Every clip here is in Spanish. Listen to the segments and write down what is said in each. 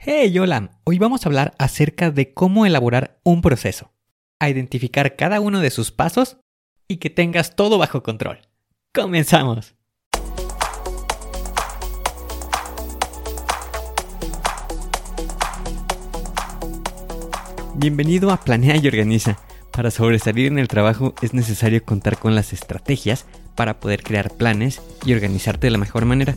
Hey, hola. Hoy vamos a hablar acerca de cómo elaborar un proceso, a identificar cada uno de sus pasos y que tengas todo bajo control. ¡Comenzamos! Bienvenido a Planea y Organiza. Para sobresalir en el trabajo es necesario contar con las estrategias para poder crear planes y organizarte de la mejor manera.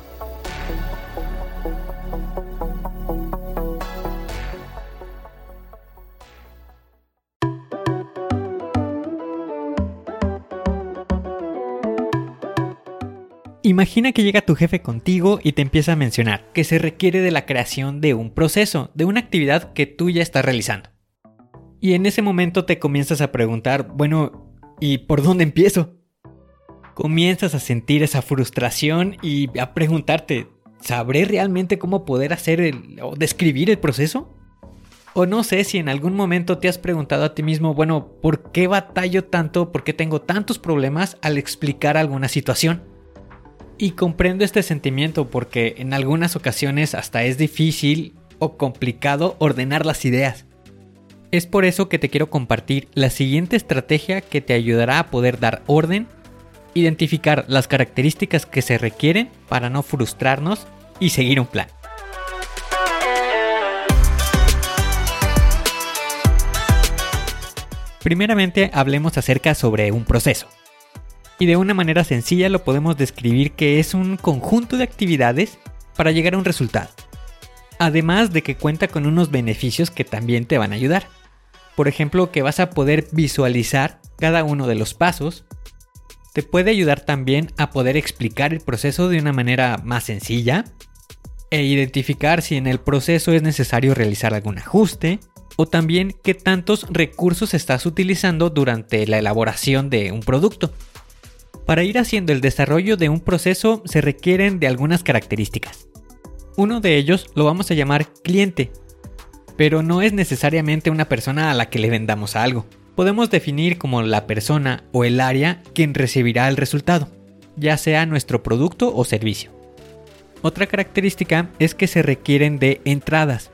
Imagina que llega tu jefe contigo y te empieza a mencionar que se requiere de la creación de un proceso, de una actividad que tú ya estás realizando. Y en ese momento te comienzas a preguntar, bueno, ¿y por dónde empiezo? Comienzas a sentir esa frustración y a preguntarte, ¿sabré realmente cómo poder hacer el, o describir el proceso? O no sé si en algún momento te has preguntado a ti mismo, bueno, ¿por qué batallo tanto? ¿Por qué tengo tantos problemas al explicar alguna situación? Y comprendo este sentimiento porque en algunas ocasiones hasta es difícil o complicado ordenar las ideas. Es por eso que te quiero compartir la siguiente estrategia que te ayudará a poder dar orden, identificar las características que se requieren para no frustrarnos y seguir un plan. Primeramente hablemos acerca sobre un proceso y de una manera sencilla lo podemos describir que es un conjunto de actividades para llegar a un resultado. Además de que cuenta con unos beneficios que también te van a ayudar. Por ejemplo, que vas a poder visualizar cada uno de los pasos. Te puede ayudar también a poder explicar el proceso de una manera más sencilla e identificar si en el proceso es necesario realizar algún ajuste o también qué tantos recursos estás utilizando durante la elaboración de un producto. Para ir haciendo el desarrollo de un proceso se requieren de algunas características. Uno de ellos lo vamos a llamar cliente, pero no es necesariamente una persona a la que le vendamos algo. Podemos definir como la persona o el área quien recibirá el resultado, ya sea nuestro producto o servicio. Otra característica es que se requieren de entradas,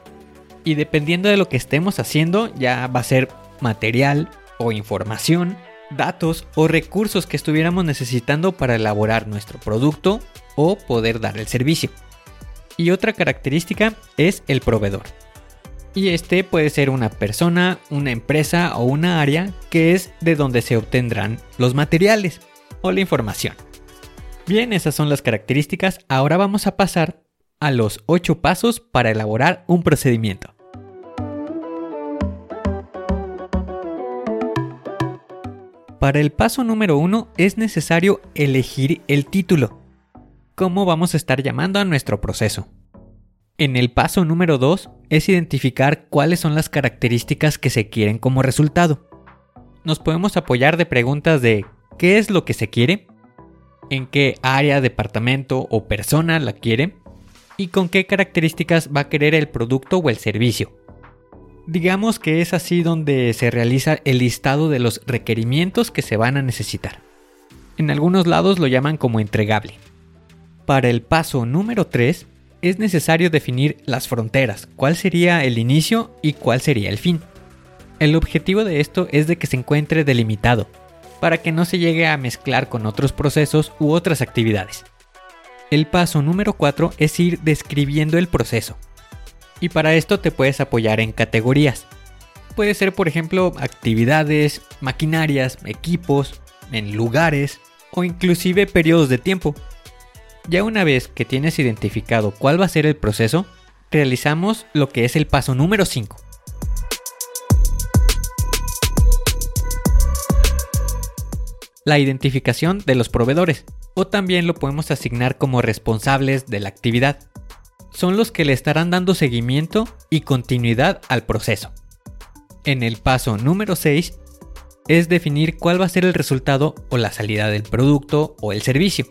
y dependiendo de lo que estemos haciendo ya va a ser material o información datos o recursos que estuviéramos necesitando para elaborar nuestro producto o poder dar el servicio. Y otra característica es el proveedor. Y este puede ser una persona, una empresa o una área que es de donde se obtendrán los materiales o la información. Bien, esas son las características. Ahora vamos a pasar a los 8 pasos para elaborar un procedimiento. Para el paso número uno es necesario elegir el título. ¿Cómo vamos a estar llamando a nuestro proceso? En el paso número 2 es identificar cuáles son las características que se quieren como resultado. Nos podemos apoyar de preguntas de ¿qué es lo que se quiere? ¿En qué área, departamento o persona la quiere? ¿Y con qué características va a querer el producto o el servicio? Digamos que es así donde se realiza el listado de los requerimientos que se van a necesitar. En algunos lados lo llaman como entregable. Para el paso número 3 es necesario definir las fronteras, cuál sería el inicio y cuál sería el fin. El objetivo de esto es de que se encuentre delimitado, para que no se llegue a mezclar con otros procesos u otras actividades. El paso número 4 es ir describiendo el proceso, y para esto te puedes apoyar en categorías. Puede ser, por ejemplo, actividades, maquinarias, equipos, en lugares o inclusive periodos de tiempo. Ya una vez que tienes identificado cuál va a ser el proceso, realizamos lo que es el paso número 5. La identificación de los proveedores, o también lo podemos asignar como responsables de la actividad. Son los que le estarán dando seguimiento y continuidad al proceso. En el paso número 6 es definir cuál va a ser el resultado o la salida del producto o el servicio.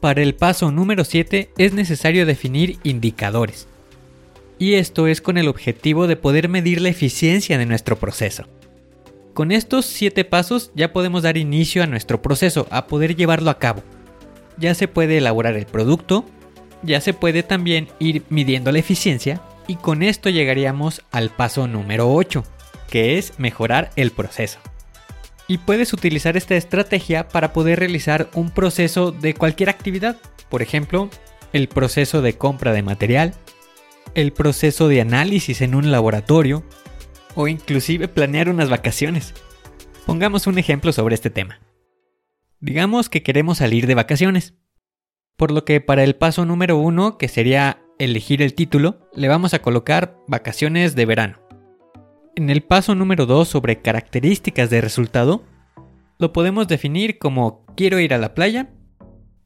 Para el paso número 7 es necesario definir indicadores, y esto es con el objetivo de poder medir la eficiencia de nuestro proceso. Con estos 7 pasos ya podemos dar inicio a nuestro proceso, a poder llevarlo a cabo. Ya se puede elaborar el producto, ya se puede también ir midiendo la eficiencia y con esto llegaríamos al paso número 8, que es mejorar el proceso. Y puedes utilizar esta estrategia para poder realizar un proceso de cualquier actividad, por ejemplo, el proceso de compra de material, el proceso de análisis en un laboratorio o inclusive planear unas vacaciones. Pongamos un ejemplo sobre este tema. Digamos que queremos salir de vacaciones. Por lo que para el paso número uno, que sería elegir el título, le vamos a colocar vacaciones de verano. En el paso número 2 sobre características de resultado, lo podemos definir como quiero ir a la playa,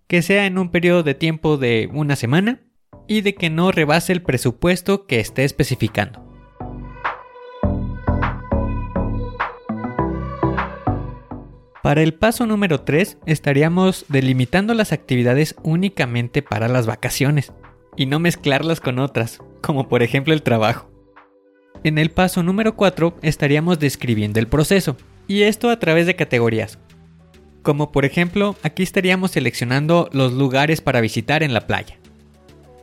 que sea en un periodo de tiempo de una semana y de que no rebase el presupuesto que esté especificando. Para el paso número 3 estaríamos delimitando las actividades únicamente para las vacaciones y no mezclarlas con otras, como por ejemplo el trabajo. En el paso número 4 estaríamos describiendo el proceso, y esto a través de categorías. Como por ejemplo, aquí estaríamos seleccionando los lugares para visitar en la playa.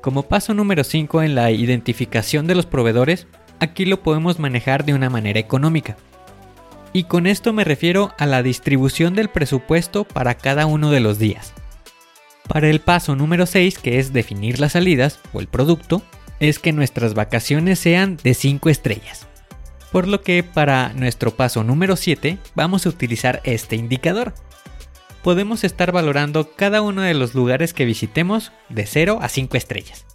Como paso número 5 en la identificación de los proveedores, aquí lo podemos manejar de una manera económica. Y con esto me refiero a la distribución del presupuesto para cada uno de los días. Para el paso número 6, que es definir las salidas o el producto, es que nuestras vacaciones sean de 5 estrellas. Por lo que para nuestro paso número 7 vamos a utilizar este indicador. Podemos estar valorando cada uno de los lugares que visitemos de 0 a 5 estrellas.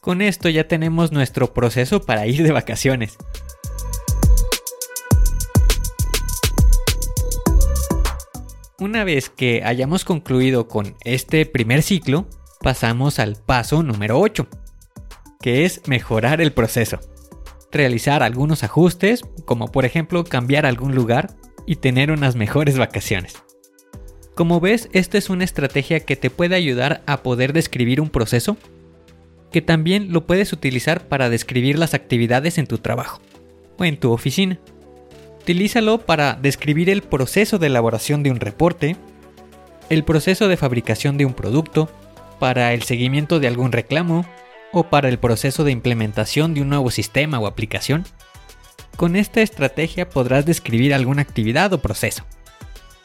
Con esto ya tenemos nuestro proceso para ir de vacaciones. Una vez que hayamos concluido con este primer ciclo, pasamos al paso número 8, que es mejorar el proceso. Realizar algunos ajustes, como por ejemplo cambiar algún lugar y tener unas mejores vacaciones. Como ves, esta es una estrategia que te puede ayudar a poder describir un proceso, que también lo puedes utilizar para describir las actividades en tu trabajo o en tu oficina. Utilízalo para describir el proceso de elaboración de un reporte, el proceso de fabricación de un producto, para el seguimiento de algún reclamo o para el proceso de implementación de un nuevo sistema o aplicación. Con esta estrategia podrás describir alguna actividad o proceso.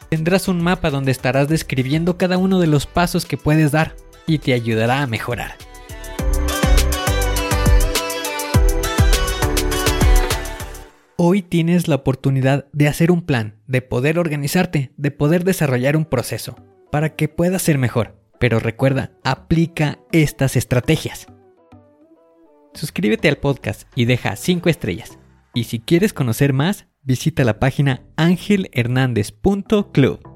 Tendrás un mapa donde estarás describiendo cada uno de los pasos que puedes dar y te ayudará a mejorar. Hoy tienes la oportunidad de hacer un plan, de poder organizarte, de poder desarrollar un proceso, para que puedas ser mejor. Pero recuerda, aplica estas estrategias. Suscríbete al podcast y deja 5 estrellas. Y si quieres conocer más, visita la página angelhernandez.club.